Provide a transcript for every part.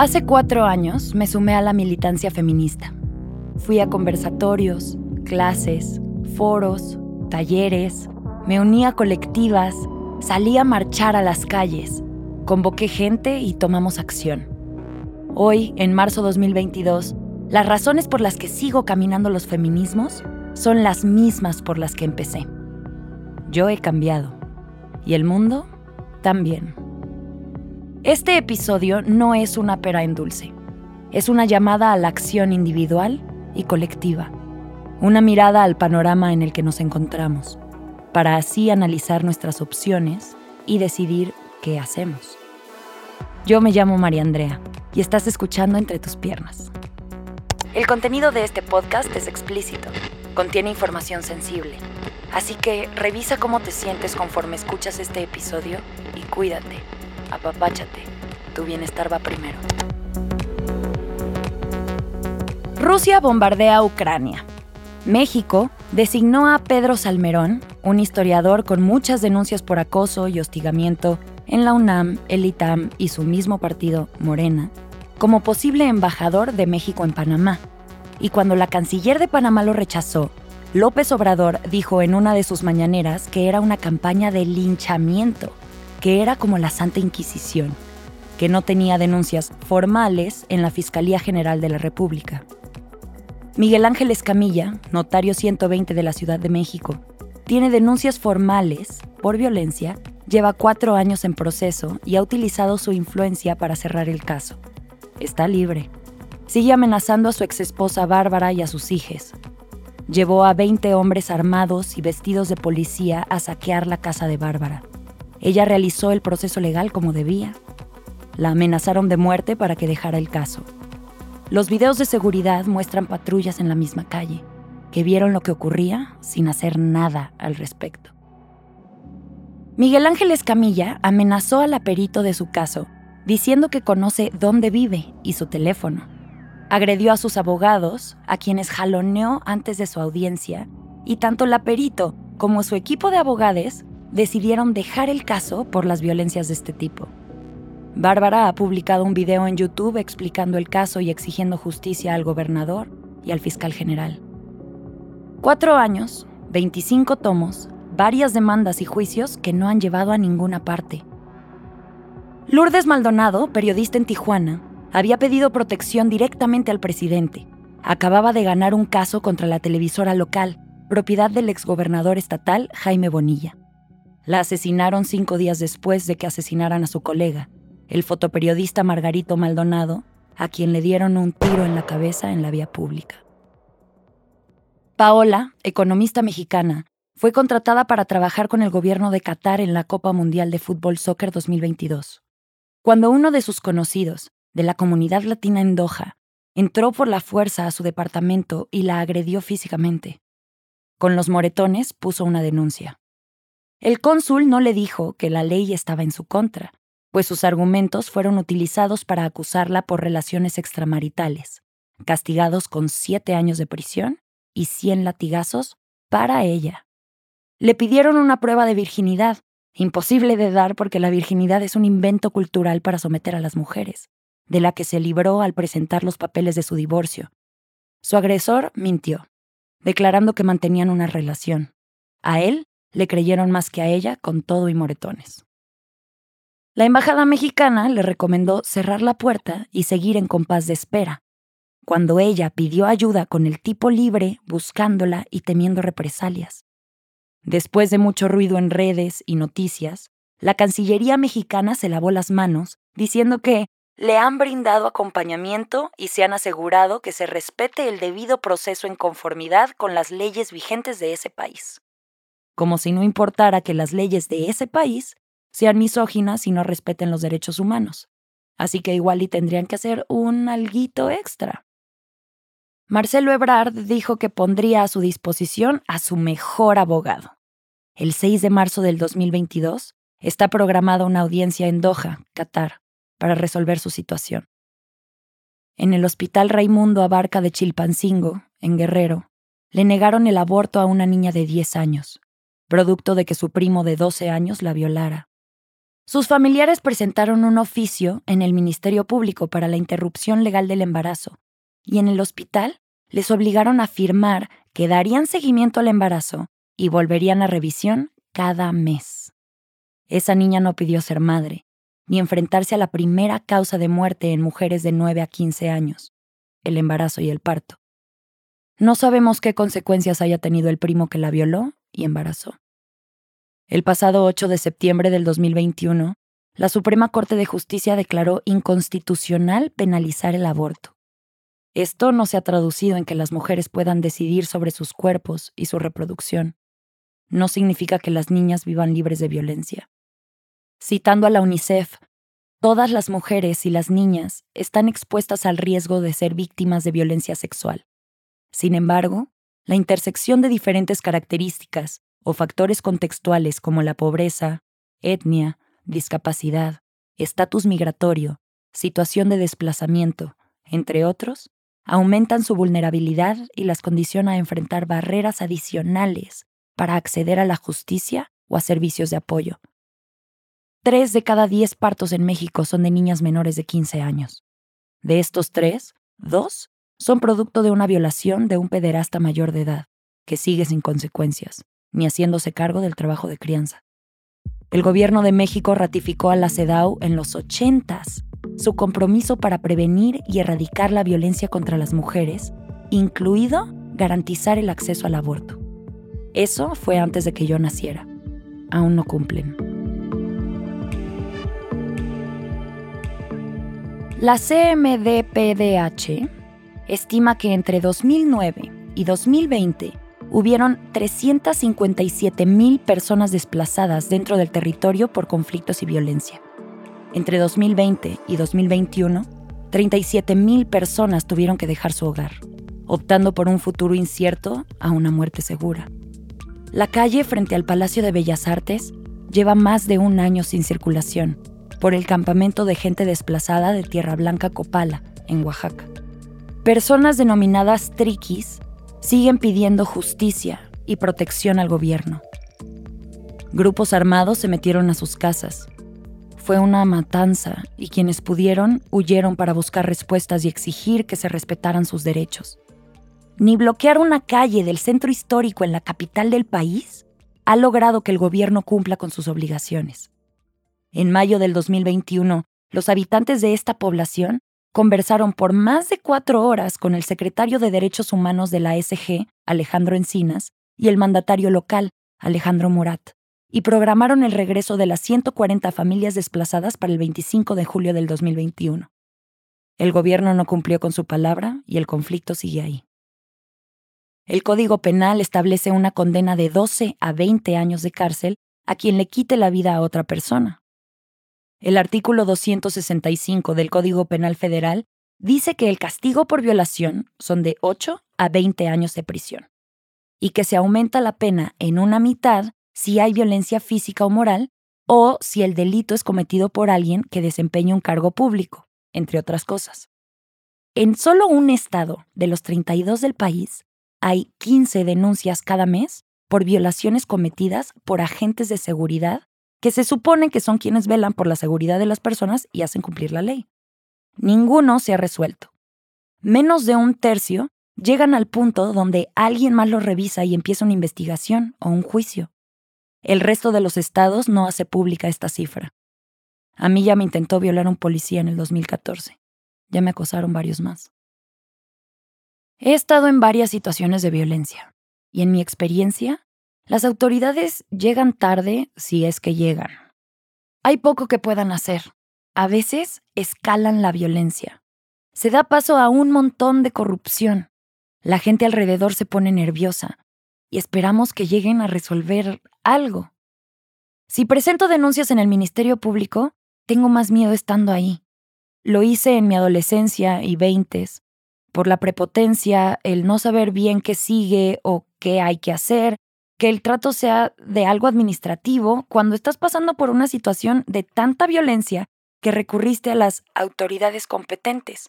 Hace cuatro años me sumé a la militancia feminista. Fui a conversatorios, clases, foros, talleres, me uní a colectivas, salí a marchar a las calles, convoqué gente y tomamos acción. Hoy, en marzo 2022, las razones por las que sigo caminando los feminismos son las mismas por las que empecé. Yo he cambiado y el mundo también. Este episodio no es una pera en dulce. Es una llamada a la acción individual y colectiva. Una mirada al panorama en el que nos encontramos, para así analizar nuestras opciones y decidir qué hacemos. Yo me llamo María Andrea y estás escuchando Entre tus piernas. El contenido de este podcast es explícito, contiene información sensible, así que revisa cómo te sientes conforme escuchas este episodio y cuídate apapáchate, tu bienestar va primero. Rusia bombardea Ucrania. México designó a Pedro Salmerón, un historiador con muchas denuncias por acoso y hostigamiento en la UNAM, el ITAM y su mismo partido, Morena, como posible embajador de México en Panamá. Y cuando la canciller de Panamá lo rechazó, López Obrador dijo en una de sus mañaneras que era una campaña de linchamiento que era como la Santa Inquisición, que no tenía denuncias formales en la Fiscalía General de la República. Miguel Ángel Escamilla, notario 120 de la Ciudad de México, tiene denuncias formales por violencia, lleva cuatro años en proceso y ha utilizado su influencia para cerrar el caso. Está libre. Sigue amenazando a su exesposa Bárbara y a sus hijos. Llevó a 20 hombres armados y vestidos de policía a saquear la casa de Bárbara. Ella realizó el proceso legal como debía. La amenazaron de muerte para que dejara el caso. Los videos de seguridad muestran patrullas en la misma calle, que vieron lo que ocurría sin hacer nada al respecto. Miguel Ángel Escamilla amenazó al aperito de su caso, diciendo que conoce dónde vive y su teléfono. Agredió a sus abogados, a quienes jaloneó antes de su audiencia, y tanto el aperito como su equipo de abogados decidieron dejar el caso por las violencias de este tipo. Bárbara ha publicado un video en YouTube explicando el caso y exigiendo justicia al gobernador y al fiscal general. Cuatro años, 25 tomos, varias demandas y juicios que no han llevado a ninguna parte. Lourdes Maldonado, periodista en Tijuana, había pedido protección directamente al presidente. Acababa de ganar un caso contra la televisora local, propiedad del exgobernador estatal Jaime Bonilla. La asesinaron cinco días después de que asesinaran a su colega, el fotoperiodista Margarito Maldonado, a quien le dieron un tiro en la cabeza en la vía pública. Paola, economista mexicana, fue contratada para trabajar con el gobierno de Qatar en la Copa Mundial de Fútbol Soccer 2022. Cuando uno de sus conocidos, de la comunidad latina en Doha, entró por la fuerza a su departamento y la agredió físicamente. Con los moretones puso una denuncia. El cónsul no le dijo que la ley estaba en su contra, pues sus argumentos fueron utilizados para acusarla por relaciones extramaritales, castigados con siete años de prisión y cien latigazos para ella. Le pidieron una prueba de virginidad, imposible de dar porque la virginidad es un invento cultural para someter a las mujeres, de la que se libró al presentar los papeles de su divorcio. Su agresor mintió, declarando que mantenían una relación. A él le creyeron más que a ella con todo y moretones. La embajada mexicana le recomendó cerrar la puerta y seguir en compás de espera, cuando ella pidió ayuda con el tipo libre, buscándola y temiendo represalias. Después de mucho ruido en redes y noticias, la Cancillería mexicana se lavó las manos, diciendo que le han brindado acompañamiento y se han asegurado que se respete el debido proceso en conformidad con las leyes vigentes de ese país como si no importara que las leyes de ese país sean misóginas y no respeten los derechos humanos. Así que igual y tendrían que hacer un alguito extra. Marcelo Ebrard dijo que pondría a su disposición a su mejor abogado. El 6 de marzo del 2022 está programada una audiencia en Doha, Qatar, para resolver su situación. En el Hospital Raimundo Abarca de Chilpancingo, en Guerrero, le negaron el aborto a una niña de 10 años producto de que su primo de 12 años la violara. Sus familiares presentaron un oficio en el Ministerio Público para la interrupción legal del embarazo y en el hospital les obligaron a firmar que darían seguimiento al embarazo y volverían a revisión cada mes. Esa niña no pidió ser madre, ni enfrentarse a la primera causa de muerte en mujeres de 9 a 15 años, el embarazo y el parto. No sabemos qué consecuencias haya tenido el primo que la violó y embarazó. El pasado 8 de septiembre del 2021, la Suprema Corte de Justicia declaró inconstitucional penalizar el aborto. Esto no se ha traducido en que las mujeres puedan decidir sobre sus cuerpos y su reproducción. No significa que las niñas vivan libres de violencia. Citando a la UNICEF, todas las mujeres y las niñas están expuestas al riesgo de ser víctimas de violencia sexual. Sin embargo, la intersección de diferentes características o factores contextuales como la pobreza, etnia, discapacidad, estatus migratorio, situación de desplazamiento, entre otros, aumentan su vulnerabilidad y las condiciona a enfrentar barreras adicionales para acceder a la justicia o a servicios de apoyo. Tres de cada diez partos en México son de niñas menores de 15 años. De estos tres, dos son producto de una violación de un pederasta mayor de edad, que sigue sin consecuencias, ni haciéndose cargo del trabajo de crianza. El gobierno de México ratificó a la CEDAW en los 80s su compromiso para prevenir y erradicar la violencia contra las mujeres, incluido garantizar el acceso al aborto. Eso fue antes de que yo naciera. Aún no cumplen. La CMDPDH estima que entre 2009 y 2020 hubieron 357 mil personas desplazadas dentro del territorio por conflictos y violencia. Entre 2020 y 2021, 37 mil personas tuvieron que dejar su hogar, optando por un futuro incierto a una muerte segura. La calle frente al Palacio de Bellas Artes lleva más de un año sin circulación por el campamento de gente desplazada de Tierra Blanca Copala, en Oaxaca. Personas denominadas triquis siguen pidiendo justicia y protección al gobierno. Grupos armados se metieron a sus casas. Fue una matanza y quienes pudieron huyeron para buscar respuestas y exigir que se respetaran sus derechos. Ni bloquear una calle del centro histórico en la capital del país ha logrado que el gobierno cumpla con sus obligaciones. En mayo del 2021, los habitantes de esta población conversaron por más de cuatro horas con el secretario de Derechos Humanos de la SG, Alejandro Encinas, y el mandatario local, Alejandro Murat, y programaron el regreso de las 140 familias desplazadas para el 25 de julio del 2021. El gobierno no cumplió con su palabra y el conflicto sigue ahí. El Código Penal establece una condena de 12 a 20 años de cárcel a quien le quite la vida a otra persona, el artículo 265 del Código Penal Federal dice que el castigo por violación son de 8 a 20 años de prisión y que se aumenta la pena en una mitad si hay violencia física o moral o si el delito es cometido por alguien que desempeña un cargo público, entre otras cosas. En solo un estado de los 32 del país hay 15 denuncias cada mes por violaciones cometidas por agentes de seguridad que se supone que son quienes velan por la seguridad de las personas y hacen cumplir la ley. Ninguno se ha resuelto. Menos de un tercio llegan al punto donde alguien más lo revisa y empieza una investigación o un juicio. El resto de los estados no hace pública esta cifra. A mí ya me intentó violar un policía en el 2014. Ya me acosaron varios más. He estado en varias situaciones de violencia y en mi experiencia las autoridades llegan tarde si es que llegan. Hay poco que puedan hacer. A veces escalan la violencia. Se da paso a un montón de corrupción. La gente alrededor se pone nerviosa y esperamos que lleguen a resolver algo. Si presento denuncias en el Ministerio Público, tengo más miedo estando ahí. Lo hice en mi adolescencia y veintes, por la prepotencia, el no saber bien qué sigue o qué hay que hacer, que el trato sea de algo administrativo cuando estás pasando por una situación de tanta violencia que recurriste a las autoridades competentes.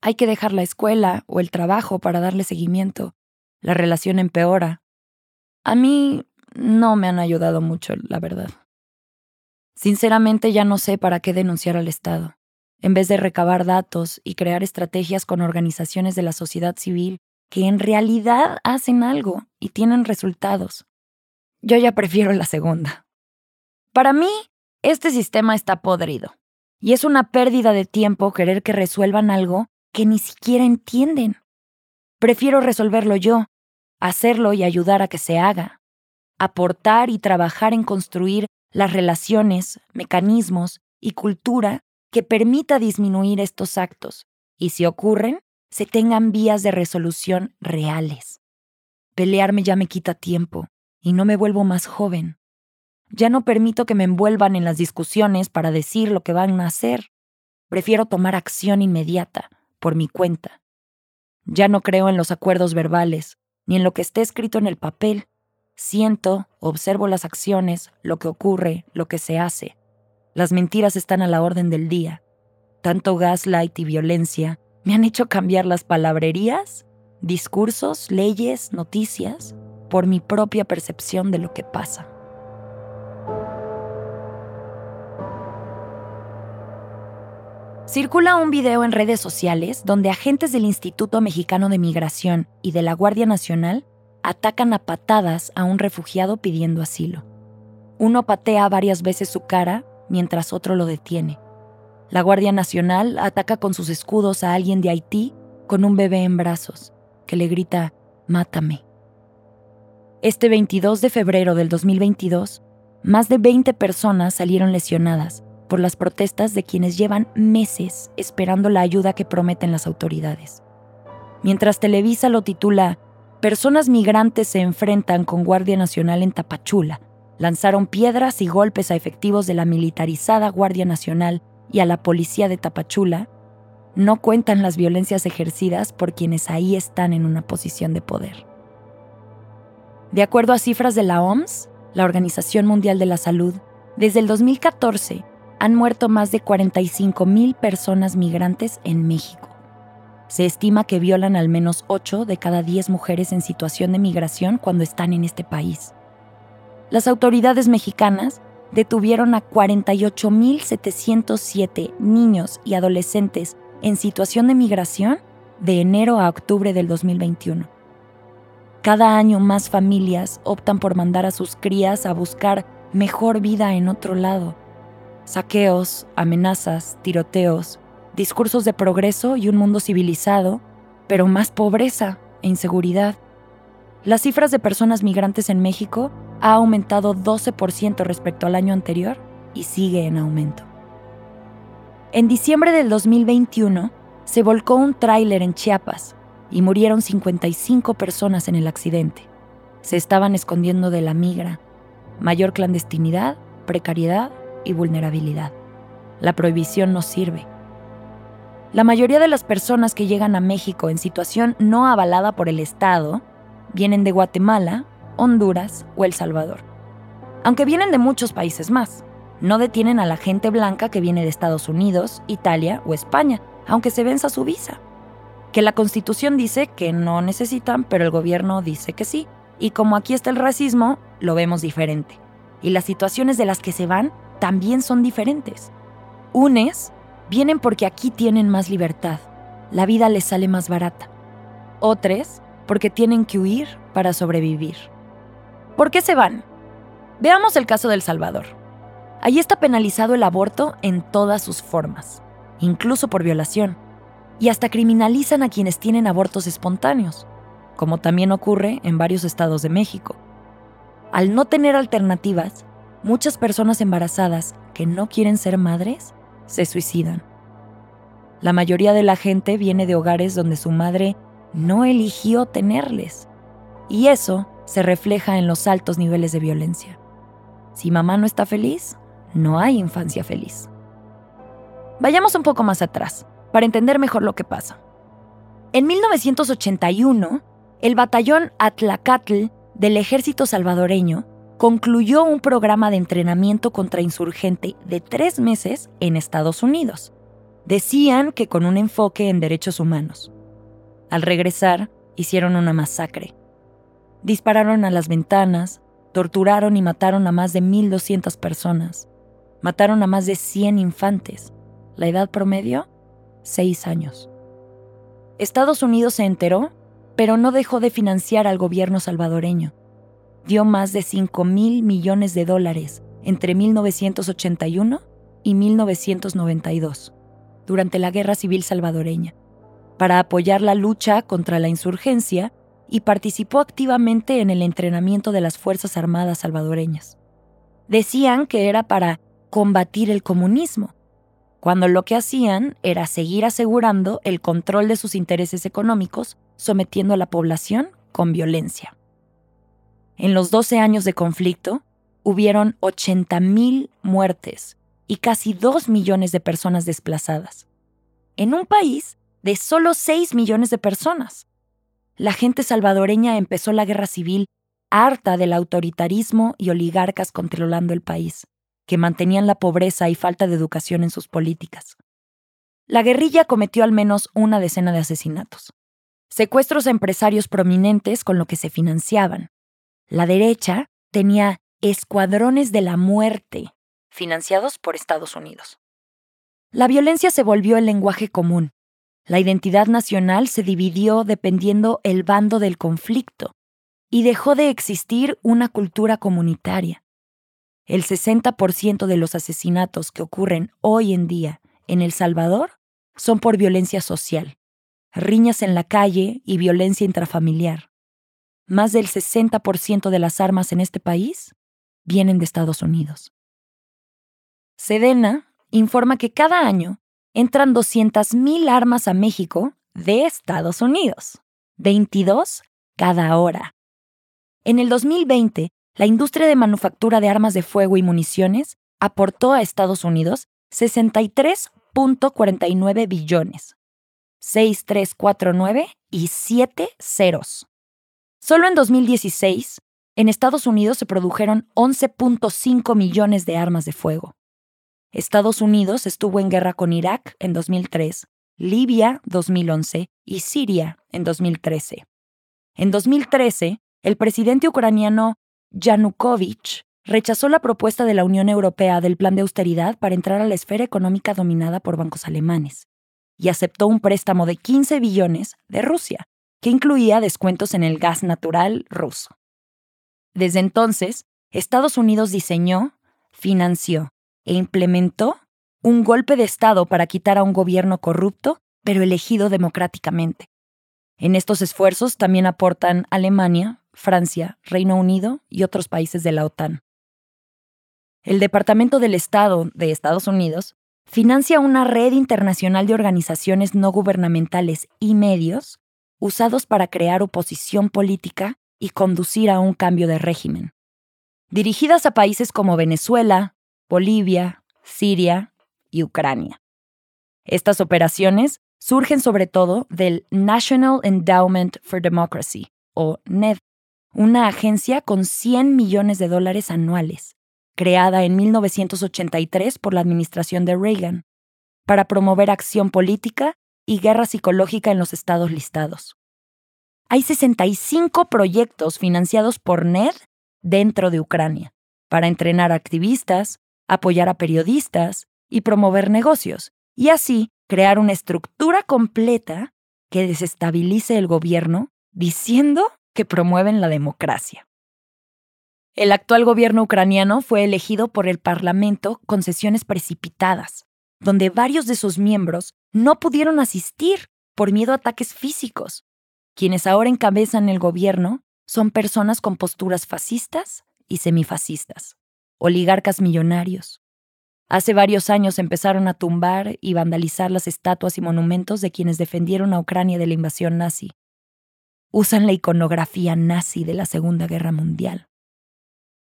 Hay que dejar la escuela o el trabajo para darle seguimiento. La relación empeora. A mí no me han ayudado mucho, la verdad. Sinceramente ya no sé para qué denunciar al Estado. En vez de recabar datos y crear estrategias con organizaciones de la sociedad civil que en realidad hacen algo y tienen resultados. Yo ya prefiero la segunda. Para mí, este sistema está podrido. Y es una pérdida de tiempo querer que resuelvan algo que ni siquiera entienden. Prefiero resolverlo yo, hacerlo y ayudar a que se haga. Aportar y trabajar en construir las relaciones, mecanismos y cultura que permita disminuir estos actos y si ocurren, se tengan vías de resolución reales. Pelearme ya me quita tiempo y no me vuelvo más joven. Ya no permito que me envuelvan en las discusiones para decir lo que van a hacer. Prefiero tomar acción inmediata, por mi cuenta. Ya no creo en los acuerdos verbales, ni en lo que esté escrito en el papel. Siento, observo las acciones, lo que ocurre, lo que se hace. Las mentiras están a la orden del día. Tanto gaslight y violencia me han hecho cambiar las palabrerías, discursos, leyes, noticias, por mi propia percepción de lo que pasa. Circula un video en redes sociales donde agentes del Instituto Mexicano de Migración y de la Guardia Nacional atacan a patadas a un refugiado pidiendo asilo. Uno patea varias veces su cara mientras otro lo detiene. La Guardia Nacional ataca con sus escudos a alguien de Haití con un bebé en brazos, que le grita, Mátame. Este 22 de febrero del 2022, más de 20 personas salieron lesionadas por las protestas de quienes llevan meses esperando la ayuda que prometen las autoridades. Mientras Televisa lo titula Personas migrantes se enfrentan con Guardia Nacional en Tapachula, lanzaron piedras y golpes a efectivos de la militarizada Guardia Nacional y a la policía de Tapachula, no cuentan las violencias ejercidas por quienes ahí están en una posición de poder. De acuerdo a cifras de la OMS, la Organización Mundial de la Salud, desde el 2014 han muerto más de 45 mil personas migrantes en México. Se estima que violan al menos 8 de cada 10 mujeres en situación de migración cuando están en este país. Las autoridades mexicanas detuvieron a 48.707 niños y adolescentes en situación de migración de enero a octubre del 2021. Cada año más familias optan por mandar a sus crías a buscar mejor vida en otro lado saqueos, amenazas, tiroteos, discursos de progreso y un mundo civilizado, pero más pobreza e inseguridad. Las cifras de personas migrantes en México ha aumentado 12% respecto al año anterior y sigue en aumento. En diciembre del 2021 se volcó un tráiler en Chiapas y murieron 55 personas en el accidente. Se estaban escondiendo de la migra, mayor clandestinidad, precariedad y vulnerabilidad. La prohibición no sirve. La mayoría de las personas que llegan a México en situación no avalada por el Estado vienen de Guatemala, Honduras o El Salvador. Aunque vienen de muchos países más, no detienen a la gente blanca que viene de Estados Unidos, Italia o España, aunque se venza su visa. Que la Constitución dice que no necesitan, pero el gobierno dice que sí. Y como aquí está el racismo, lo vemos diferente. Y las situaciones de las que se van también son diferentes. Unes vienen porque aquí tienen más libertad, la vida les sale más barata. Otros porque tienen que huir para sobrevivir. ¿Por qué se van? Veamos el caso del Salvador. Allí está penalizado el aborto en todas sus formas, incluso por violación, y hasta criminalizan a quienes tienen abortos espontáneos, como también ocurre en varios estados de México. Al no tener alternativas, muchas personas embarazadas que no quieren ser madres se suicidan. La mayoría de la gente viene de hogares donde su madre no eligió tenerles. Y eso se refleja en los altos niveles de violencia. Si mamá no está feliz, no hay infancia feliz. Vayamos un poco más atrás, para entender mejor lo que pasa. En 1981, el batallón Atlacatl del ejército salvadoreño concluyó un programa de entrenamiento contrainsurgente de tres meses en Estados Unidos. Decían que con un enfoque en derechos humanos. Al regresar, hicieron una masacre. Dispararon a las ventanas, torturaron y mataron a más de 1.200 personas. Mataron a más de 100 infantes. La edad promedio, 6 años. Estados Unidos se enteró, pero no dejó de financiar al gobierno salvadoreño. Dio más de 5 mil millones de dólares entre 1981 y 1992, durante la Guerra Civil Salvadoreña, para apoyar la lucha contra la insurgencia y participó activamente en el entrenamiento de las Fuerzas Armadas salvadoreñas. Decían que era para combatir el comunismo, cuando lo que hacían era seguir asegurando el control de sus intereses económicos, sometiendo a la población con violencia. En los 12 años de conflicto, hubieron 80.000 muertes y casi 2 millones de personas desplazadas, en un país de solo 6 millones de personas. La gente salvadoreña empezó la guerra civil harta del autoritarismo y oligarcas controlando el país, que mantenían la pobreza y falta de educación en sus políticas. La guerrilla cometió al menos una decena de asesinatos, secuestros a empresarios prominentes con lo que se financiaban. La derecha tenía escuadrones de la muerte, financiados por Estados Unidos. La violencia se volvió el lenguaje común. La identidad nacional se dividió dependiendo el bando del conflicto y dejó de existir una cultura comunitaria. El 60% de los asesinatos que ocurren hoy en día en El Salvador son por violencia social, riñas en la calle y violencia intrafamiliar. Más del 60% de las armas en este país vienen de Estados Unidos. Sedena informa que cada año entran 200.000 armas a México de Estados Unidos, 22 cada hora. En el 2020, la industria de manufactura de armas de fuego y municiones aportó a Estados Unidos 63.49 billones, 6349 y 7 ceros. Solo en 2016, en Estados Unidos se produjeron 11.5 millones de armas de fuego. Estados Unidos estuvo en guerra con Irak en 2003, Libia 2011 y Siria en 2013. En 2013, el presidente ucraniano Yanukovych rechazó la propuesta de la Unión Europea del plan de austeridad para entrar a la esfera económica dominada por bancos alemanes y aceptó un préstamo de 15 billones de Rusia, que incluía descuentos en el gas natural ruso. Desde entonces, Estados Unidos diseñó, financió e implementó un golpe de Estado para quitar a un gobierno corrupto, pero elegido democráticamente. En estos esfuerzos también aportan Alemania, Francia, Reino Unido y otros países de la OTAN. El Departamento del Estado de Estados Unidos financia una red internacional de organizaciones no gubernamentales y medios usados para crear oposición política y conducir a un cambio de régimen. Dirigidas a países como Venezuela, Bolivia, Siria y Ucrania. Estas operaciones surgen sobre todo del National Endowment for Democracy, o NED, una agencia con 100 millones de dólares anuales, creada en 1983 por la administración de Reagan, para promover acción política y guerra psicológica en los estados listados hay 65 proyectos financiados por NED dentro de Ucrania para entrenar activistas, apoyar a periodistas y promover negocios, y así crear una estructura completa que desestabilice el gobierno diciendo que promueven la democracia. El actual gobierno ucraniano fue elegido por el Parlamento con sesiones precipitadas, donde varios de sus miembros no pudieron asistir por miedo a ataques físicos quienes ahora encabezan el gobierno son personas con posturas fascistas y semifascistas, oligarcas millonarios. Hace varios años empezaron a tumbar y vandalizar las estatuas y monumentos de quienes defendieron a Ucrania de la invasión nazi. Usan la iconografía nazi de la Segunda Guerra Mundial.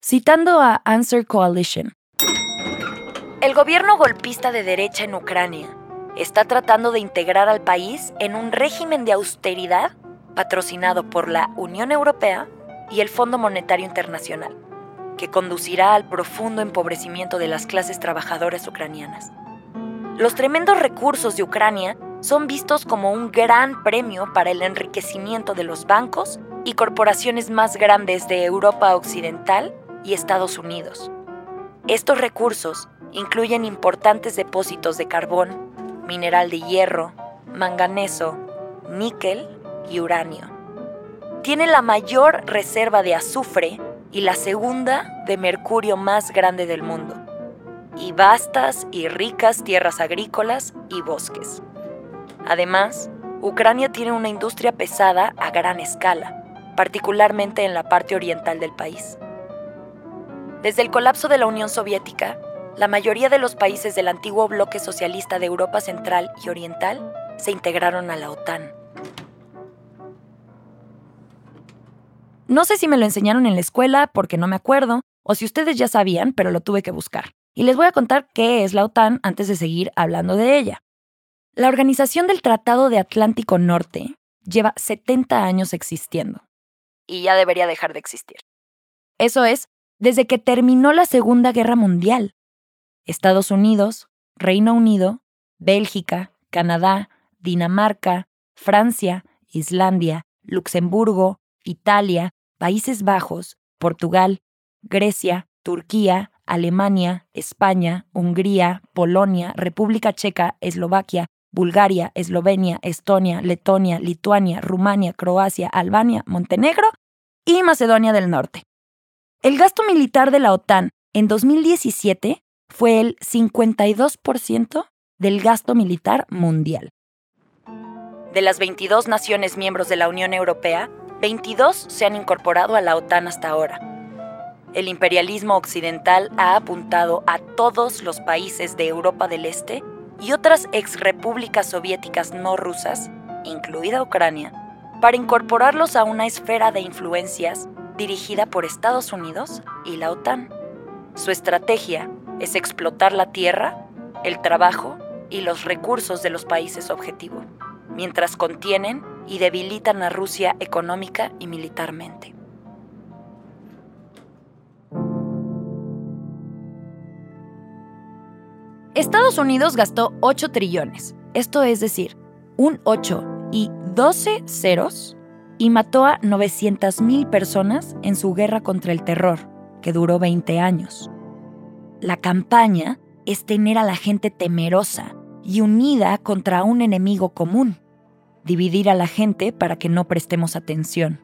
Citando a Answer Coalition, el gobierno golpista de derecha en Ucrania está tratando de integrar al país en un régimen de austeridad patrocinado por la Unión Europea y el Fondo Monetario Internacional, que conducirá al profundo empobrecimiento de las clases trabajadoras ucranianas. Los tremendos recursos de Ucrania son vistos como un gran premio para el enriquecimiento de los bancos y corporaciones más grandes de Europa Occidental y Estados Unidos. Estos recursos incluyen importantes depósitos de carbón, mineral de hierro, manganeso, níquel y uranio. Tiene la mayor reserva de azufre y la segunda de mercurio más grande del mundo, y vastas y ricas tierras agrícolas y bosques. Además, Ucrania tiene una industria pesada a gran escala, particularmente en la parte oriental del país. Desde el colapso de la Unión Soviética, la mayoría de los países del antiguo bloque socialista de Europa Central y Oriental se integraron a la OTAN. No sé si me lo enseñaron en la escuela porque no me acuerdo, o si ustedes ya sabían, pero lo tuve que buscar. Y les voy a contar qué es la OTAN antes de seguir hablando de ella. La Organización del Tratado de Atlántico Norte lleva 70 años existiendo. Y ya debería dejar de existir. Eso es, desde que terminó la Segunda Guerra Mundial. Estados Unidos, Reino Unido, Bélgica, Canadá, Dinamarca, Francia, Islandia, Luxemburgo, Italia, Países Bajos, Portugal, Grecia, Turquía, Alemania, España, Hungría, Polonia, República Checa, Eslovaquia, Bulgaria, Eslovenia, Estonia, Letonia, Lituania, Rumania, Croacia, Albania, Montenegro y Macedonia del Norte. El gasto militar de la OTAN en 2017 fue el 52% del gasto militar mundial. De las 22 naciones miembros de la Unión Europea, 22 se han incorporado a la OTAN hasta ahora. El imperialismo occidental ha apuntado a todos los países de Europa del Este y otras exrepúblicas soviéticas no rusas, incluida Ucrania, para incorporarlos a una esfera de influencias dirigida por Estados Unidos y la OTAN. Su estrategia es explotar la tierra, el trabajo y los recursos de los países objetivo, mientras contienen y debilitan a Rusia económica y militarmente. Estados Unidos gastó 8 trillones, esto es decir, un 8 y 12 ceros, y mató a 900.000 personas en su guerra contra el terror, que duró 20 años. La campaña es tener a la gente temerosa y unida contra un enemigo común, dividir a la gente para que no prestemos atención.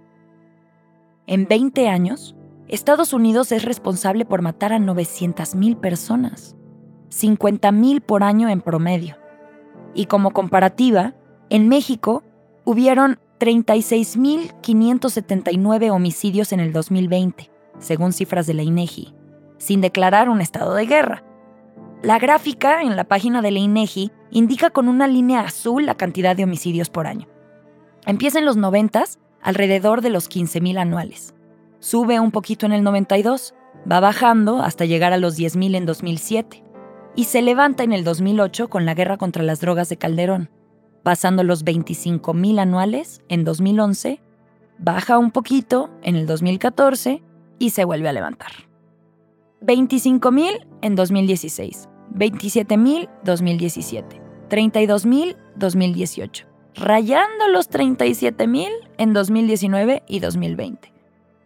En 20 años, Estados Unidos es responsable por matar a 900.000 personas. 50.000 por año en promedio. Y como comparativa, en México hubieron 36.579 homicidios en el 2020, según cifras de la INEGI, sin declarar un estado de guerra. La gráfica en la página de la INEGI indica con una línea azul la cantidad de homicidios por año. Empieza en los 90 alrededor de los 15.000 anuales. Sube un poquito en el 92, va bajando hasta llegar a los 10.000 en 2007 y se levanta en el 2008 con la guerra contra las drogas de Calderón, pasando los 25.000 anuales en 2011, baja un poquito en el 2014 y se vuelve a levantar. 25.000 en 2016, 27.000 2017, 32.000 2018, rayando los 37.000 en 2019 y 2020.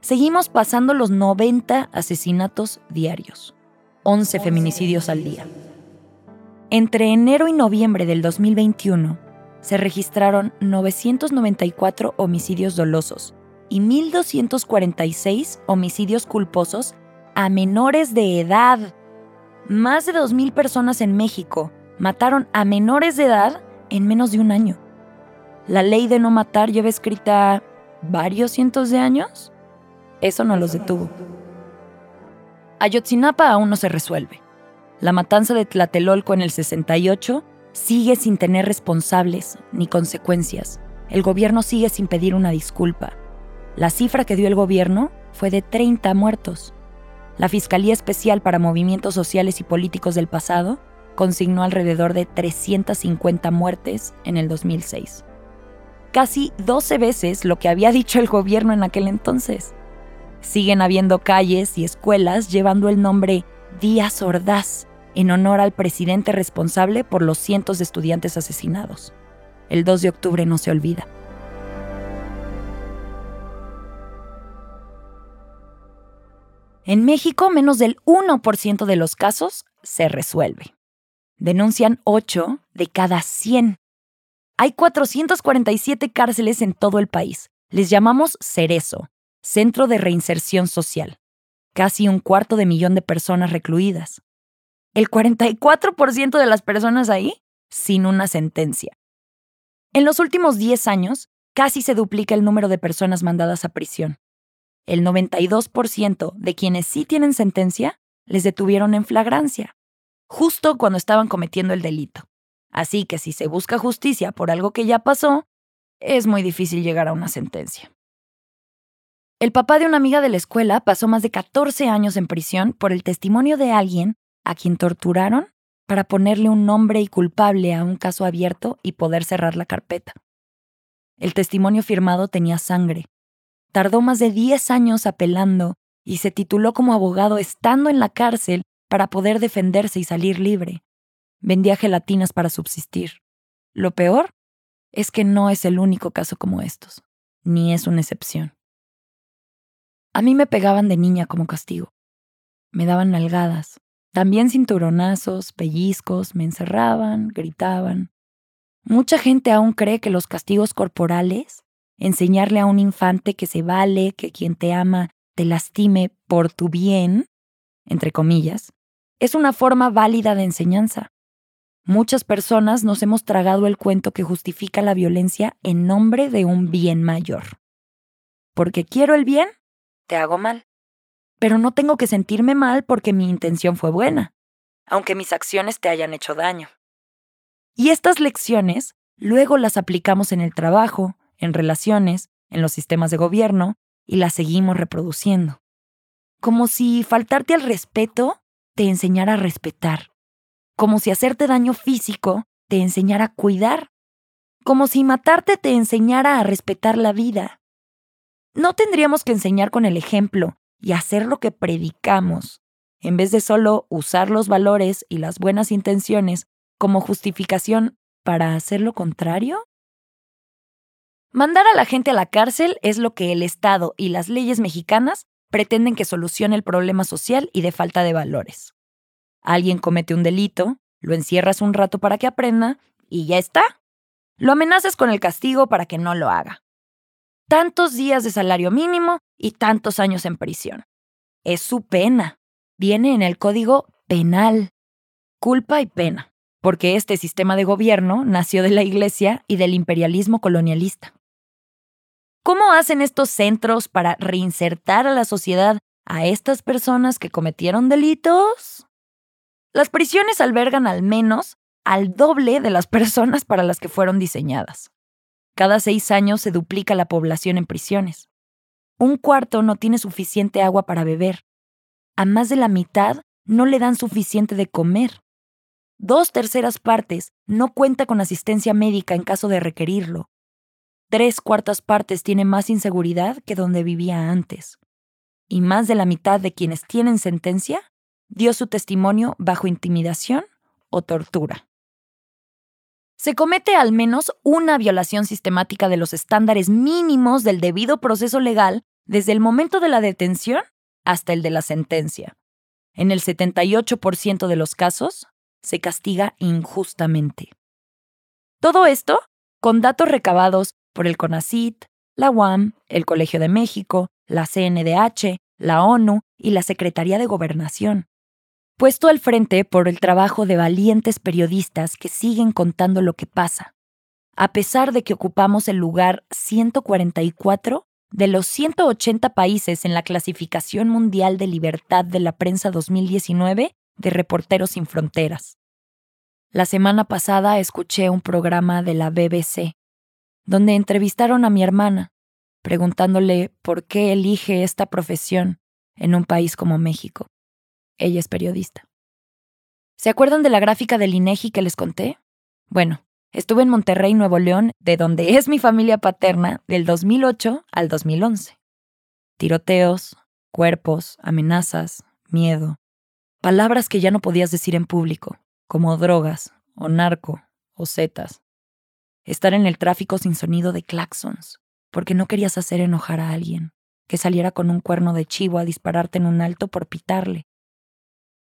Seguimos pasando los 90 asesinatos diarios. 11 feminicidios al día. Entre enero y noviembre del 2021 se registraron 994 homicidios dolosos y 1.246 homicidios culposos a menores de edad. Más de 2.000 personas en México mataron a menores de edad en menos de un año. La ley de no matar lleva escrita varios cientos de años. Eso no los detuvo. Ayotzinapa aún no se resuelve. La matanza de Tlatelolco en el 68 sigue sin tener responsables ni consecuencias. El gobierno sigue sin pedir una disculpa. La cifra que dio el gobierno fue de 30 muertos. La Fiscalía Especial para Movimientos Sociales y Políticos del pasado consignó alrededor de 350 muertes en el 2006. Casi 12 veces lo que había dicho el gobierno en aquel entonces. Siguen habiendo calles y escuelas llevando el nombre Díaz Ordaz en honor al presidente responsable por los cientos de estudiantes asesinados. El 2 de octubre no se olvida. En México, menos del 1% de los casos se resuelve. Denuncian 8 de cada 100. Hay 447 cárceles en todo el país. Les llamamos Cerezo, Centro de Reinserción Social. Casi un cuarto de millón de personas recluidas. El 44% de las personas ahí sin una sentencia. En los últimos 10 años, casi se duplica el número de personas mandadas a prisión. El 92% de quienes sí tienen sentencia les detuvieron en flagrancia, justo cuando estaban cometiendo el delito. Así que si se busca justicia por algo que ya pasó, es muy difícil llegar a una sentencia. El papá de una amiga de la escuela pasó más de 14 años en prisión por el testimonio de alguien a quien torturaron para ponerle un nombre y culpable a un caso abierto y poder cerrar la carpeta. El testimonio firmado tenía sangre. Tardó más de 10 años apelando y se tituló como abogado estando en la cárcel para poder defenderse y salir libre. Vendía gelatinas para subsistir. Lo peor es que no es el único caso como estos, ni es una excepción. A mí me pegaban de niña como castigo. Me daban nalgadas, también cinturonazos, pellizcos, me encerraban, gritaban. Mucha gente aún cree que los castigos corporales, enseñarle a un infante que se vale, que quien te ama te lastime por tu bien, entre comillas, es una forma válida de enseñanza. Muchas personas nos hemos tragado el cuento que justifica la violencia en nombre de un bien mayor. Porque quiero el bien, te hago mal pero no tengo que sentirme mal porque mi intención fue buena, aunque mis acciones te hayan hecho daño. Y estas lecciones luego las aplicamos en el trabajo, en relaciones, en los sistemas de gobierno, y las seguimos reproduciendo. Como si faltarte al respeto te enseñara a respetar. Como si hacerte daño físico te enseñara a cuidar. Como si matarte te enseñara a respetar la vida. No tendríamos que enseñar con el ejemplo, y hacer lo que predicamos, en vez de solo usar los valores y las buenas intenciones como justificación para hacer lo contrario? Mandar a la gente a la cárcel es lo que el Estado y las leyes mexicanas pretenden que solucione el problema social y de falta de valores. Alguien comete un delito, lo encierras un rato para que aprenda y ya está. Lo amenazas con el castigo para que no lo haga tantos días de salario mínimo y tantos años en prisión. Es su pena. Viene en el código penal. Culpa y pena, porque este sistema de gobierno nació de la Iglesia y del imperialismo colonialista. ¿Cómo hacen estos centros para reinsertar a la sociedad a estas personas que cometieron delitos? Las prisiones albergan al menos al doble de las personas para las que fueron diseñadas. Cada seis años se duplica la población en prisiones. Un cuarto no tiene suficiente agua para beber. A más de la mitad no le dan suficiente de comer. Dos terceras partes no cuenta con asistencia médica en caso de requerirlo. Tres cuartas partes tiene más inseguridad que donde vivía antes. Y más de la mitad de quienes tienen sentencia dio su testimonio bajo intimidación o tortura se comete al menos una violación sistemática de los estándares mínimos del debido proceso legal desde el momento de la detención hasta el de la sentencia. En el 78% de los casos, se castiga injustamente. Todo esto con datos recabados por el CONACIT, la UAM, el Colegio de México, la CNDH, la ONU y la Secretaría de Gobernación. Puesto al frente por el trabajo de valientes periodistas que siguen contando lo que pasa, a pesar de que ocupamos el lugar 144 de los 180 países en la clasificación mundial de libertad de la prensa 2019 de Reporteros sin Fronteras. La semana pasada escuché un programa de la BBC, donde entrevistaron a mi hermana, preguntándole por qué elige esta profesión en un país como México. Ella es periodista. ¿Se acuerdan de la gráfica del INEGI que les conté? Bueno, estuve en Monterrey, Nuevo León, de donde es mi familia paterna, del 2008 al 2011. Tiroteos, cuerpos, amenazas, miedo. Palabras que ya no podías decir en público, como drogas, o narco, o zetas. Estar en el tráfico sin sonido de claxons, porque no querías hacer enojar a alguien. que saliera con un cuerno de chivo a dispararte en un alto por pitarle.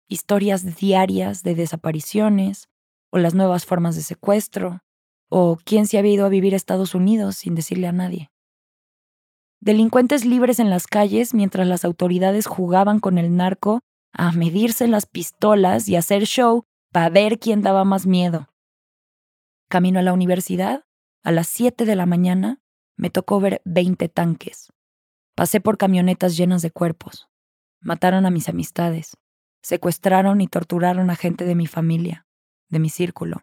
Historias diarias de desapariciones, o las nuevas formas de secuestro, o quién se había ido a vivir a Estados Unidos sin decirle a nadie. Delincuentes libres en las calles mientras las autoridades jugaban con el narco a medirse las pistolas y hacer show para ver quién daba más miedo. Camino a la universidad, a las 7 de la mañana, me tocó ver 20 tanques. Pasé por camionetas llenas de cuerpos. Mataron a mis amistades. Secuestraron y torturaron a gente de mi familia, de mi círculo.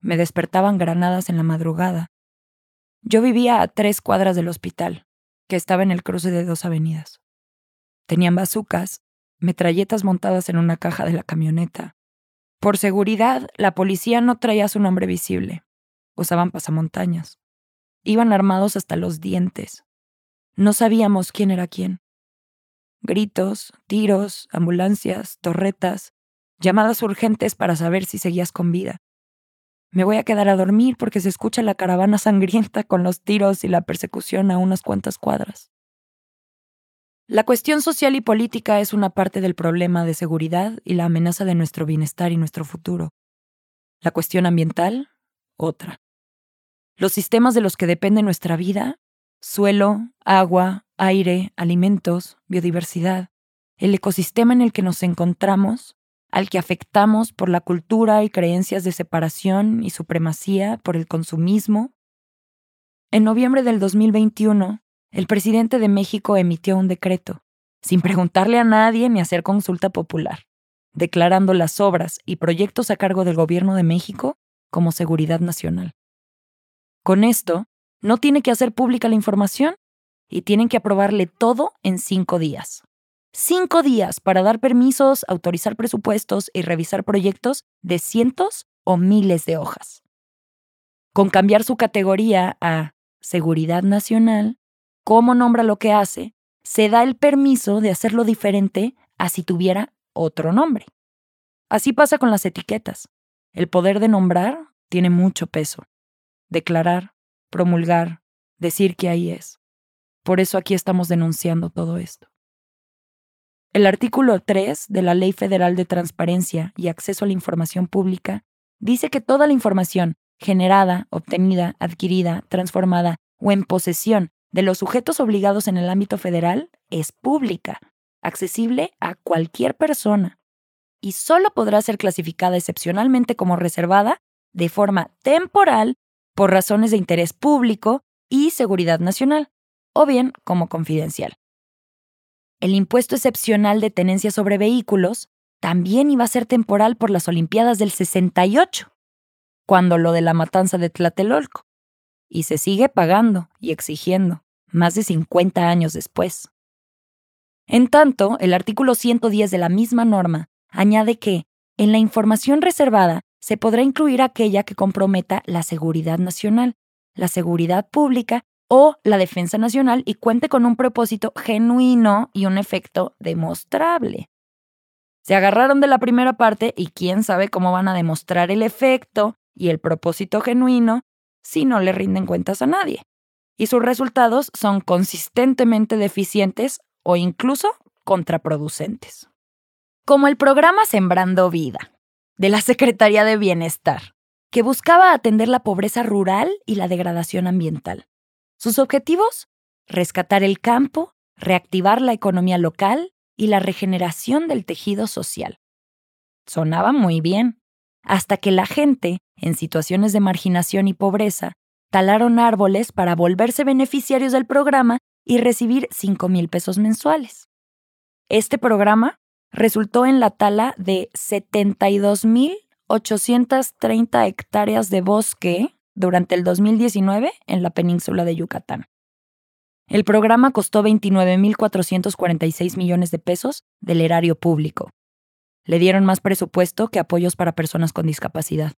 Me despertaban granadas en la madrugada. Yo vivía a tres cuadras del hospital, que estaba en el cruce de dos avenidas. Tenían bazucas, metralletas montadas en una caja de la camioneta. Por seguridad, la policía no traía su nombre visible. Usaban pasamontañas. Iban armados hasta los dientes. No sabíamos quién era quién. Gritos, tiros, ambulancias, torretas, llamadas urgentes para saber si seguías con vida. Me voy a quedar a dormir porque se escucha la caravana sangrienta con los tiros y la persecución a unas cuantas cuadras. La cuestión social y política es una parte del problema de seguridad y la amenaza de nuestro bienestar y nuestro futuro. La cuestión ambiental, otra. Los sistemas de los que depende nuestra vida, suelo, agua, aire, alimentos, biodiversidad, el ecosistema en el que nos encontramos, al que afectamos por la cultura y creencias de separación y supremacía por el consumismo. En noviembre del 2021, el presidente de México emitió un decreto, sin preguntarle a nadie ni hacer consulta popular, declarando las obras y proyectos a cargo del Gobierno de México como seguridad nacional. Con esto, no tiene que hacer pública la información y tienen que aprobarle todo en cinco días cinco días para dar permisos, autorizar presupuestos y revisar proyectos de cientos o miles de hojas. Con cambiar su categoría a Seguridad Nacional, cómo nombra lo que hace, se da el permiso de hacerlo diferente a si tuviera otro nombre. Así pasa con las etiquetas. El poder de nombrar tiene mucho peso. Declarar, promulgar, decir que ahí es. Por eso aquí estamos denunciando todo esto. El artículo 3 de la Ley Federal de Transparencia y Acceso a la Información Pública dice que toda la información generada, obtenida, adquirida, transformada o en posesión de los sujetos obligados en el ámbito federal es pública, accesible a cualquier persona, y solo podrá ser clasificada excepcionalmente como reservada de forma temporal por razones de interés público y seguridad nacional, o bien como confidencial. El impuesto excepcional de tenencia sobre vehículos también iba a ser temporal por las Olimpiadas del 68, cuando lo de la matanza de Tlatelolco, y se sigue pagando y exigiendo, más de 50 años después. En tanto, el artículo 110 de la misma norma añade que, en la información reservada, se podrá incluir aquella que comprometa la seguridad nacional, la seguridad pública o la defensa nacional y cuente con un propósito genuino y un efecto demostrable. Se agarraron de la primera parte y quién sabe cómo van a demostrar el efecto y el propósito genuino si no le rinden cuentas a nadie. Y sus resultados son consistentemente deficientes o incluso contraproducentes. Como el programa Sembrando Vida de la Secretaría de Bienestar, que buscaba atender la pobreza rural y la degradación ambiental. Sus objetivos, rescatar el campo, reactivar la economía local y la regeneración del tejido social. Sonaba muy bien, hasta que la gente, en situaciones de marginación y pobreza, talaron árboles para volverse beneficiarios del programa y recibir 5 mil pesos mensuales. Este programa resultó en la tala de 72.830 hectáreas de bosque durante el 2019 en la península de Yucatán. El programa costó 29.446 millones de pesos del erario público. Le dieron más presupuesto que apoyos para personas con discapacidad.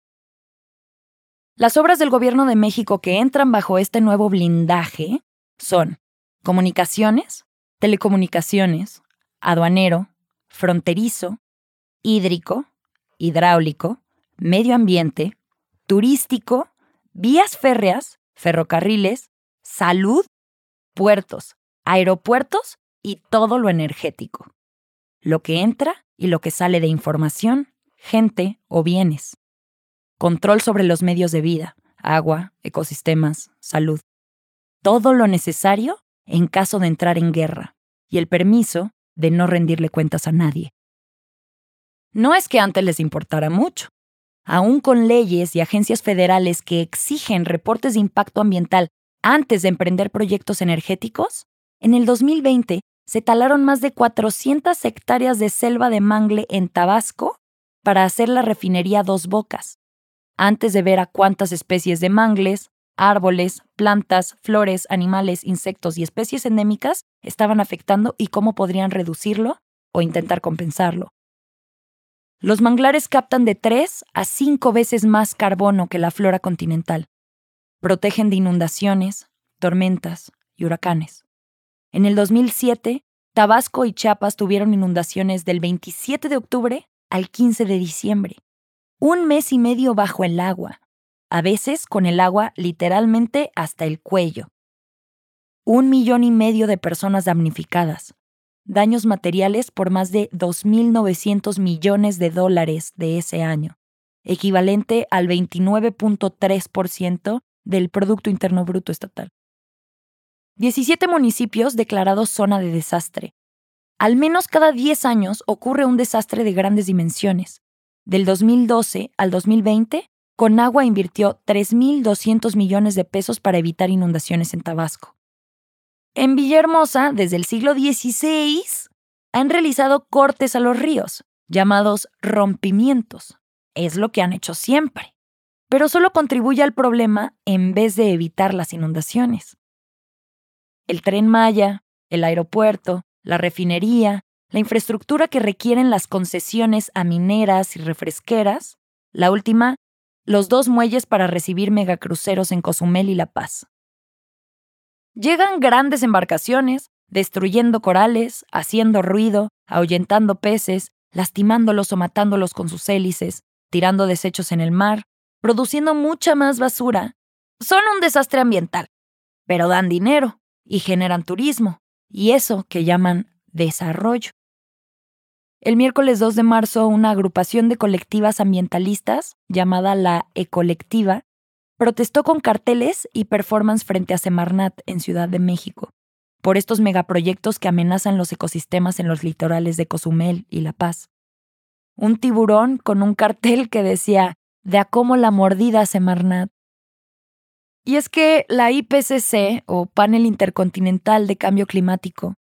Las obras del Gobierno de México que entran bajo este nuevo blindaje son comunicaciones, telecomunicaciones, aduanero, fronterizo, hídrico, hidráulico, medio ambiente, turístico vías férreas, ferrocarriles, salud, puertos, aeropuertos y todo lo energético. Lo que entra y lo que sale de información, gente o bienes. Control sobre los medios de vida, agua, ecosistemas, salud. Todo lo necesario en caso de entrar en guerra y el permiso de no rendirle cuentas a nadie. No es que antes les importara mucho. Aún con leyes y agencias federales que exigen reportes de impacto ambiental antes de emprender proyectos energéticos, en el 2020 se talaron más de 400 hectáreas de selva de mangle en Tabasco para hacer la refinería Dos Bocas, antes de ver a cuántas especies de mangles, árboles, plantas, flores, animales, insectos y especies endémicas estaban afectando y cómo podrían reducirlo o intentar compensarlo. Los manglares captan de 3 a 5 veces más carbono que la flora continental. Protegen de inundaciones, tormentas y huracanes. En el 2007, Tabasco y Chiapas tuvieron inundaciones del 27 de octubre al 15 de diciembre. Un mes y medio bajo el agua, a veces con el agua literalmente hasta el cuello. Un millón y medio de personas damnificadas, daños materiales por más de 2.900 millones de dólares de ese año, equivalente al 29.3% del Producto Interno Bruto Estatal. 17 municipios declarados zona de desastre. Al menos cada 10 años ocurre un desastre de grandes dimensiones. Del 2012 al 2020, Conagua invirtió 3.200 millones de pesos para evitar inundaciones en Tabasco. En Villahermosa, desde el siglo XVI, han realizado cortes a los ríos, llamados rompimientos. Es lo que han hecho siempre. Pero solo contribuye al problema en vez de evitar las inundaciones. El tren Maya, el aeropuerto, la refinería, la infraestructura que requieren las concesiones a mineras y refresqueras, la última, los dos muelles para recibir megacruceros en Cozumel y La Paz. Llegan grandes embarcaciones, destruyendo corales, haciendo ruido, ahuyentando peces, lastimándolos o matándolos con sus hélices, tirando desechos en el mar, produciendo mucha más basura. Son un desastre ambiental, pero dan dinero y generan turismo, y eso que llaman desarrollo. El miércoles 2 de marzo, una agrupación de colectivas ambientalistas, llamada la Ecolectiva, protestó con carteles y performance frente a Semarnat en Ciudad de México por estos megaproyectos que amenazan los ecosistemas en los litorales de Cozumel y La Paz. Un tiburón con un cartel que decía de a cómo la mordida Semarnat. Y es que la IPCC, o Panel Intercontinental de Cambio Climático,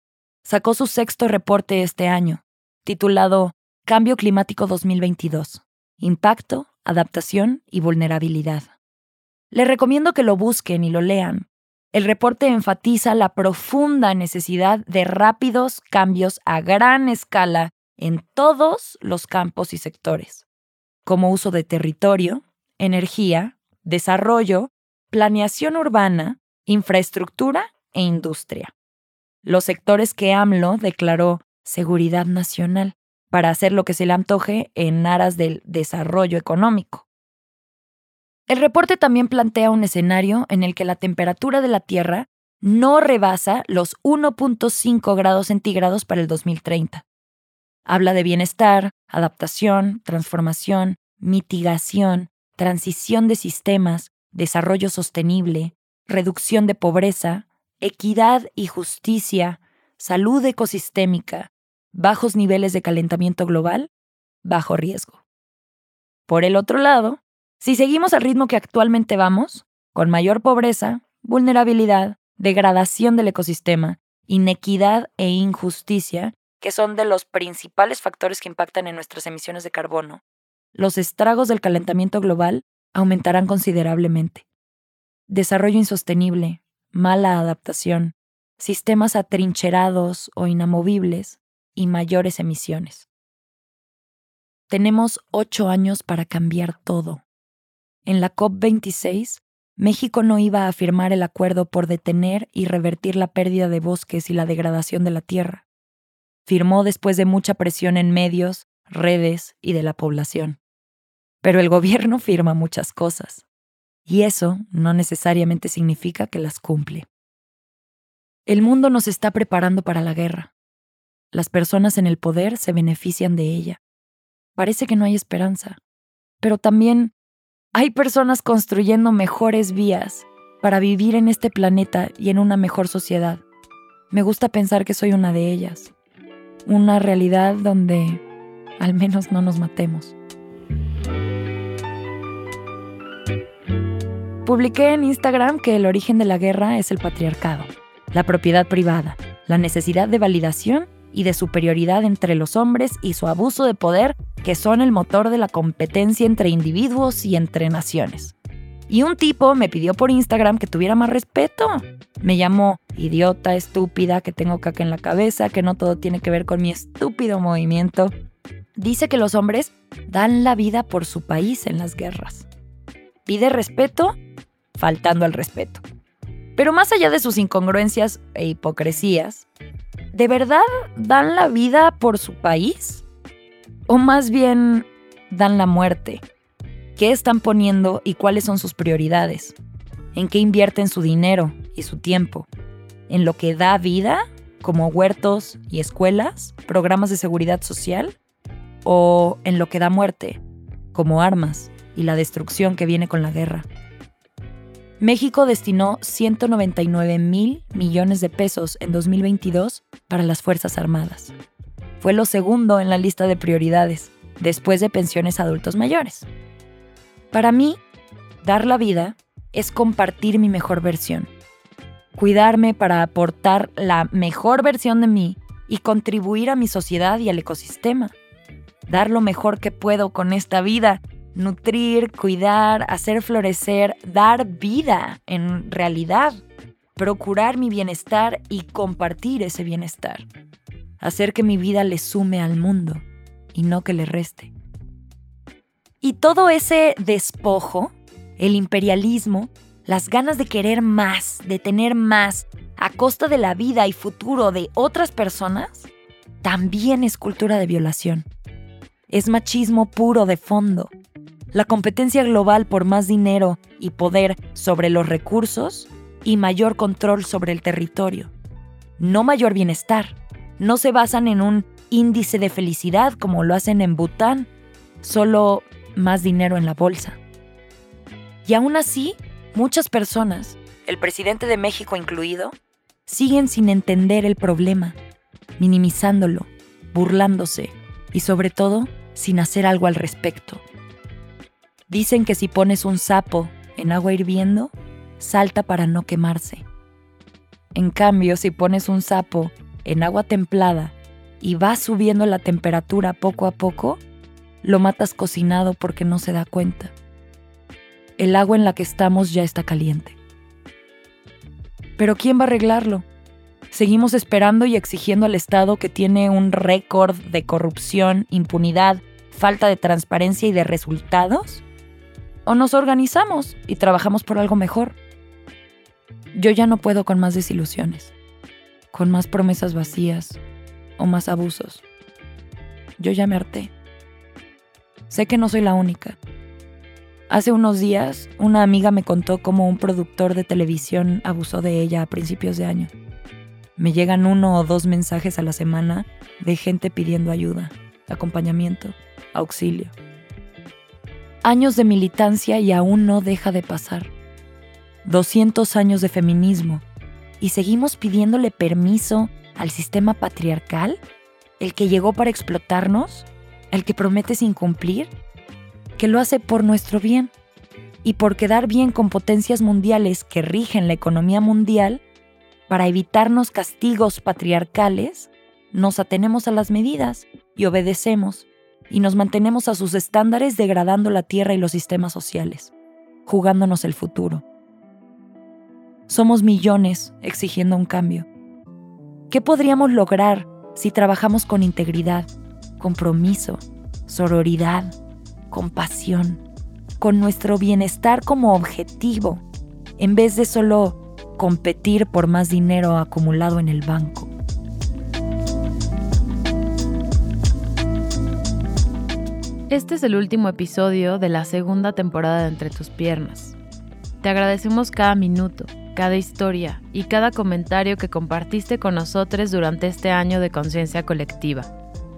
sacó su sexto reporte este año, titulado Cambio Climático 2022, Impacto, Adaptación y Vulnerabilidad. Les recomiendo que lo busquen y lo lean. El reporte enfatiza la profunda necesidad de rápidos cambios a gran escala en todos los campos y sectores, como uso de territorio, energía, desarrollo, planeación urbana, infraestructura e industria. Los sectores que AMLO declaró seguridad nacional para hacer lo que se le antoje en aras del desarrollo económico. El reporte también plantea un escenario en el que la temperatura de la Tierra no rebasa los 1.5 grados centígrados para el 2030. Habla de bienestar, adaptación, transformación, mitigación, transición de sistemas, desarrollo sostenible, reducción de pobreza, equidad y justicia, salud ecosistémica, bajos niveles de calentamiento global, bajo riesgo. Por el otro lado, si seguimos al ritmo que actualmente vamos, con mayor pobreza, vulnerabilidad, degradación del ecosistema, inequidad e injusticia, que son de los principales factores que impactan en nuestras emisiones de carbono, los estragos del calentamiento global aumentarán considerablemente. Desarrollo insostenible, mala adaptación, sistemas atrincherados o inamovibles y mayores emisiones. Tenemos ocho años para cambiar todo en la COP26, México no iba a firmar el acuerdo por detener y revertir la pérdida de bosques y la degradación de la tierra. Firmó después de mucha presión en medios, redes y de la población. Pero el gobierno firma muchas cosas, y eso no necesariamente significa que las cumple. El mundo nos está preparando para la guerra. Las personas en el poder se benefician de ella. Parece que no hay esperanza, pero también hay personas construyendo mejores vías para vivir en este planeta y en una mejor sociedad. Me gusta pensar que soy una de ellas. Una realidad donde al menos no nos matemos. Publiqué en Instagram que el origen de la guerra es el patriarcado, la propiedad privada, la necesidad de validación y de superioridad entre los hombres y su abuso de poder que son el motor de la competencia entre individuos y entre naciones. Y un tipo me pidió por Instagram que tuviera más respeto. Me llamó idiota, estúpida, que tengo caca en la cabeza, que no todo tiene que ver con mi estúpido movimiento. Dice que los hombres dan la vida por su país en las guerras. Pide respeto, faltando al respeto. Pero más allá de sus incongruencias e hipocresías, ¿de verdad dan la vida por su país? ¿O más bien dan la muerte? ¿Qué están poniendo y cuáles son sus prioridades? ¿En qué invierten su dinero y su tiempo? ¿En lo que da vida, como huertos y escuelas, programas de seguridad social? ¿O en lo que da muerte, como armas y la destrucción que viene con la guerra? México destinó 199 mil millones de pesos en 2022 para las Fuerzas Armadas. Fue lo segundo en la lista de prioridades, después de pensiones a adultos mayores. Para mí, dar la vida es compartir mi mejor versión, cuidarme para aportar la mejor versión de mí y contribuir a mi sociedad y al ecosistema. Dar lo mejor que puedo con esta vida nutrir, cuidar, hacer florecer, dar vida en realidad, procurar mi bienestar y compartir ese bienestar. Hacer que mi vida le sume al mundo y no que le reste. Y todo ese despojo, el imperialismo, las ganas de querer más, de tener más, a costa de la vida y futuro de otras personas, también es cultura de violación. Es machismo puro de fondo la competencia global por más dinero y poder sobre los recursos y mayor control sobre el territorio. No mayor bienestar. No se basan en un índice de felicidad como lo hacen en Bután, solo más dinero en la bolsa. Y aún así, muchas personas, el presidente de México incluido, siguen sin entender el problema, minimizándolo, burlándose y sobre todo sin hacer algo al respecto. Dicen que si pones un sapo en agua hirviendo, salta para no quemarse. En cambio, si pones un sapo en agua templada y vas subiendo la temperatura poco a poco, lo matas cocinado porque no se da cuenta. El agua en la que estamos ya está caliente. Pero ¿quién va a arreglarlo? Seguimos esperando y exigiendo al Estado que tiene un récord de corrupción, impunidad, falta de transparencia y de resultados o nos organizamos y trabajamos por algo mejor. Yo ya no puedo con más desilusiones, con más promesas vacías o más abusos. Yo ya me harté. Sé que no soy la única. Hace unos días, una amiga me contó cómo un productor de televisión abusó de ella a principios de año. Me llegan uno o dos mensajes a la semana de gente pidiendo ayuda, acompañamiento, auxilio años de militancia y aún no deja de pasar. 200 años de feminismo. Y seguimos pidiéndole permiso al sistema patriarcal, el que llegó para explotarnos, el que promete sin cumplir, que lo hace por nuestro bien y por quedar bien con potencias mundiales que rigen la economía mundial, para evitarnos castigos patriarcales, nos atenemos a las medidas y obedecemos y nos mantenemos a sus estándares degradando la tierra y los sistemas sociales, jugándonos el futuro. Somos millones exigiendo un cambio. ¿Qué podríamos lograr si trabajamos con integridad, compromiso, sororidad, compasión, con nuestro bienestar como objetivo, en vez de solo competir por más dinero acumulado en el banco? Este es el último episodio de la segunda temporada de Entre tus piernas. Te agradecemos cada minuto, cada historia y cada comentario que compartiste con nosotros durante este año de conciencia colectiva.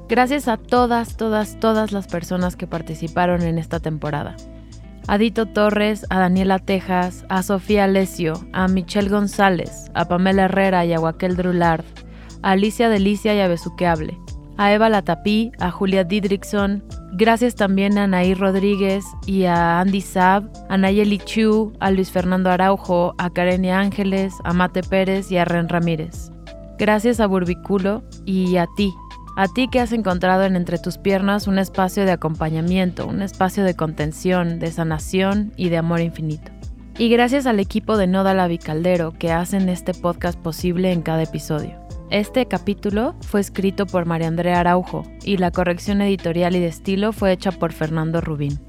Gracias a todas, todas, todas las personas que participaron en esta temporada. A Dito Torres, a Daniela Tejas, a Sofía Alessio, a Michelle González, a Pamela Herrera y a Waquel Drulard, a Alicia Delicia y a Besuqueable, a Eva Latapí, a Julia Didrikson, gracias también a Nair Rodríguez y a Andy Saab, a Nayeli Chu, a Luis Fernando Araujo, a Karenia Ángeles, a Mate Pérez y a Ren Ramírez. Gracias a Burbiculo y a ti, a ti que has encontrado en Entre tus piernas un espacio de acompañamiento, un espacio de contención, de sanación y de amor infinito. Y gracias al equipo de Noda La Vicaldero que hacen este podcast posible en cada episodio. Este capítulo fue escrito por María Andrea Araujo y la corrección editorial y de estilo fue hecha por Fernando Rubín.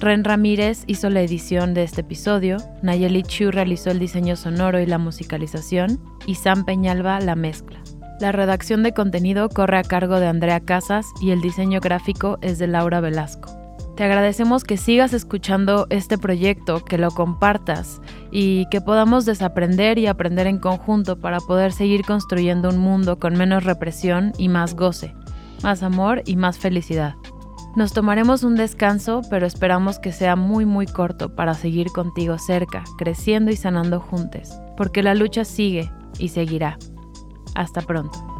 Ren Ramírez hizo la edición de este episodio, Nayeli Chu realizó el diseño sonoro y la musicalización y Sam Peñalba la mezcla. La redacción de contenido corre a cargo de Andrea Casas y el diseño gráfico es de Laura Velasco. Te agradecemos que sigas escuchando este proyecto, que lo compartas y que podamos desaprender y aprender en conjunto para poder seguir construyendo un mundo con menos represión y más goce, más amor y más felicidad. Nos tomaremos un descanso, pero esperamos que sea muy muy corto para seguir contigo cerca, creciendo y sanando juntos, porque la lucha sigue y seguirá. Hasta pronto.